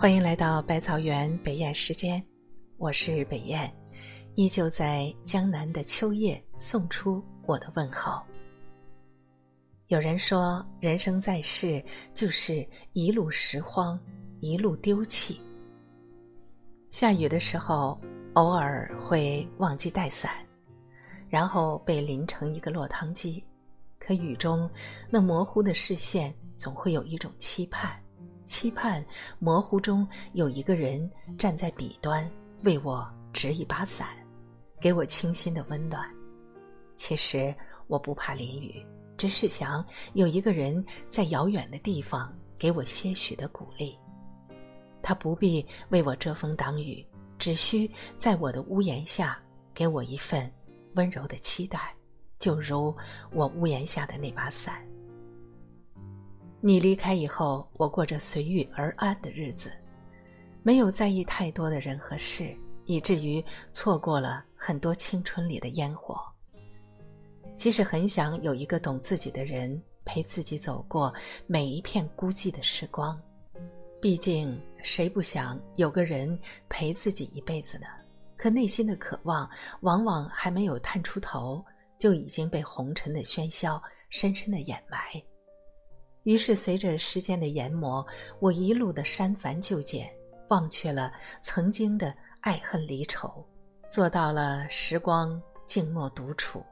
欢迎来到百草园北燕时间，我是北燕，依旧在江南的秋夜送出我的问候。有人说，人生在世就是一路拾荒，一路丢弃。下雨的时候，偶尔会忘记带伞，然后被淋成一个落汤鸡。可雨中那模糊的视线，总会有一种期盼。期盼模糊中有一个人站在彼端，为我执一把伞，给我清新的温暖。其实我不怕淋雨，只是想有一个人在遥远的地方给我些许的鼓励。他不必为我遮风挡雨，只需在我的屋檐下给我一份温柔的期待，就如我屋檐下的那把伞。你离开以后，我过着随遇而安的日子，没有在意太多的人和事，以至于错过了很多青春里的烟火。其实很想有一个懂自己的人陪自己走过每一片孤寂的时光，毕竟谁不想有个人陪自己一辈子呢？可内心的渴望往往还没有探出头，就已经被红尘的喧嚣深深的掩埋。于是，随着时间的研磨，我一路的删繁就简，忘却了曾经的爱恨离愁，做到了时光静默独处。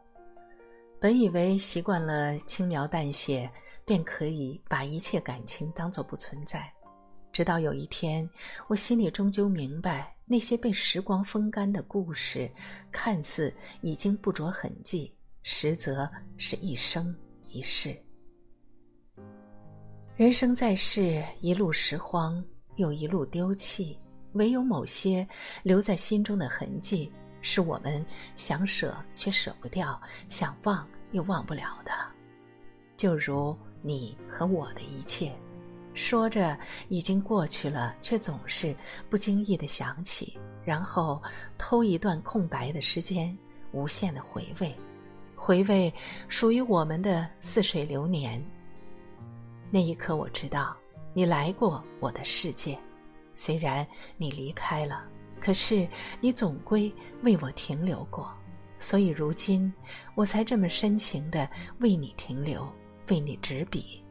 本以为习惯了轻描淡写，便可以把一切感情当作不存在，直到有一天，我心里终究明白，那些被时光风干的故事，看似已经不着痕迹，实则是一生一世。人生在世，一路拾荒，又一路丢弃，唯有某些留在心中的痕迹，是我们想舍却舍不掉，想忘又忘不了的。就如你和我的一切，说着已经过去了，却总是不经意的想起，然后偷一段空白的时间，无限的回味，回味属于我们的似水流年。那一刻，我知道你来过我的世界，虽然你离开了，可是你总归为我停留过，所以如今我才这么深情的为你停留，为你执笔。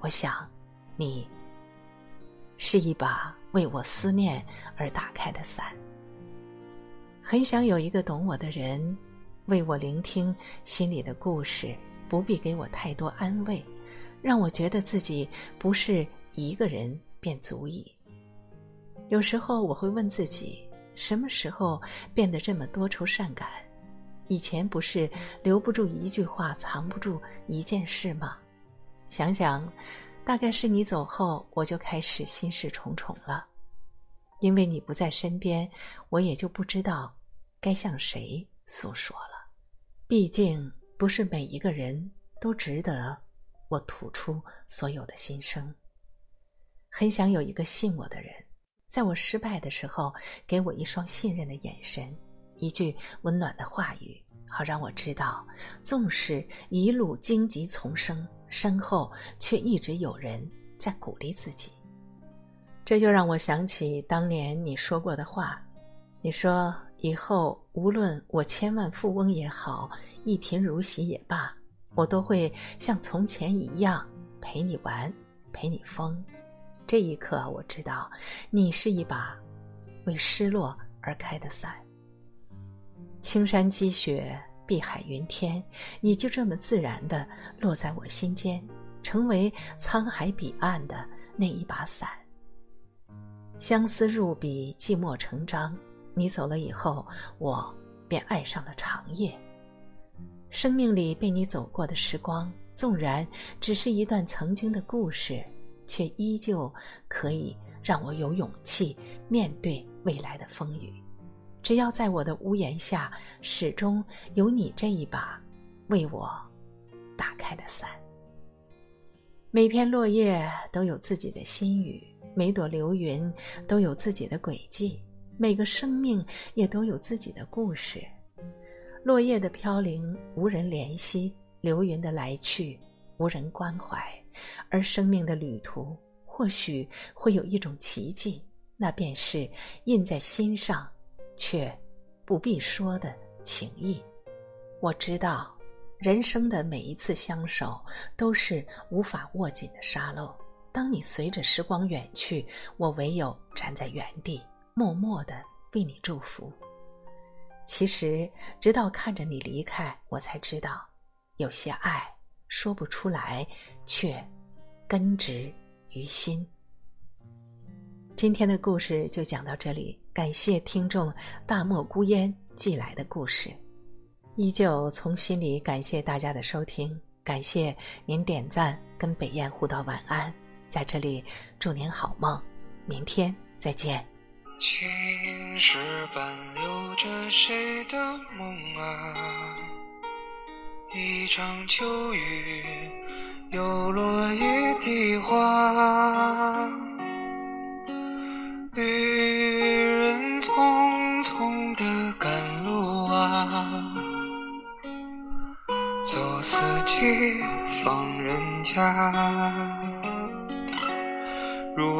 我想，你是一把为我思念而打开的伞。很想有一个懂我的人，为我聆听心里的故事，不必给我太多安慰。让我觉得自己不是一个人便足矣。有时候我会问自己，什么时候变得这么多愁善感？以前不是留不住一句话，藏不住一件事吗？想想，大概是你走后，我就开始心事重重了。因为你不在身边，我也就不知道该向谁诉说了。毕竟，不是每一个人都值得。我吐出所有的心声。很想有一个信我的人，在我失败的时候，给我一双信任的眼神，一句温暖的话语，好让我知道，纵使一路荆棘丛生，身后却一直有人在鼓励自己。这就让我想起当年你说过的话，你说以后无论我千万富翁也好，一贫如洗也罢。我都会像从前一样陪你玩，陪你疯。这一刻，我知道你是一把为失落而开的伞。青山积雪，碧海云天，你就这么自然的落在我心间，成为沧海彼岸的那一把伞。相思入笔，寂寞成章。你走了以后，我便爱上了长夜。生命里被你走过的时光，纵然只是一段曾经的故事，却依旧可以让我有勇气面对未来的风雨。只要在我的屋檐下，始终有你这一把为我打开的伞。每片落叶都有自己的心语，每朵流云都有自己的轨迹，每个生命也都有自己的故事。落叶的飘零，无人怜惜；流云的来去，无人关怀。而生命的旅途，或许会有一种奇迹，那便是印在心上，却不必说的情谊。我知道，人生的每一次相守都是无法握紧的沙漏。当你随着时光远去，我唯有站在原地，默默的为你祝福。其实，直到看着你离开，我才知道，有些爱说不出来，却根植于心。今天的故事就讲到这里，感谢听众大漠孤烟寄来的故事，依旧从心里感谢大家的收听，感谢您点赞跟北雁互道晚安，在这里祝您好梦，明天再见。青石板留着谁的梦啊？一场秋雨，又落一地花。旅人匆匆的赶路啊，走四季访人家，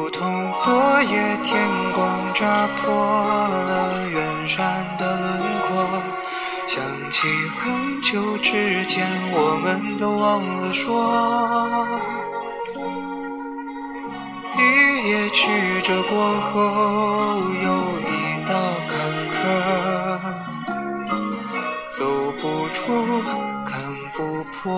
如同昨夜天光扎破了远山的轮廓，想起很久之前，我们都忘了说。一夜曲折过后，又一道坎坷，走不出，看不破。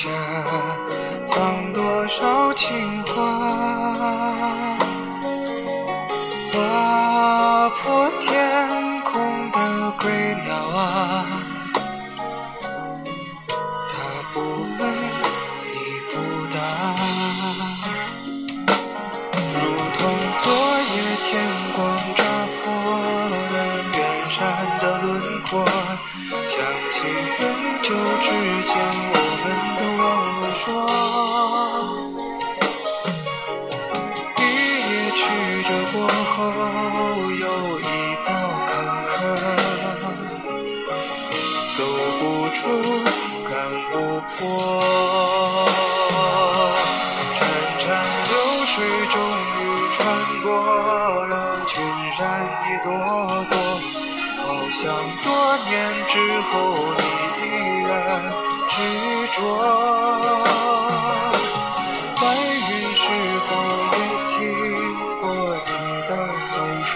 下藏多少情话，划破天空的归鸟啊，它不问你不答，如同昨夜天光扎破了远山的轮廓。想起很久之不破。潺潺流水终于穿过了群山一座座。好像多年之后，你依然执着。白云是否也听过你的诉说？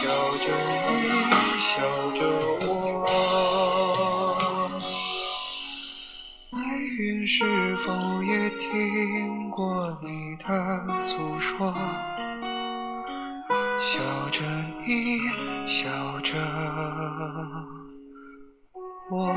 笑着你，笑是否也听过你的诉说笑着你笑着我。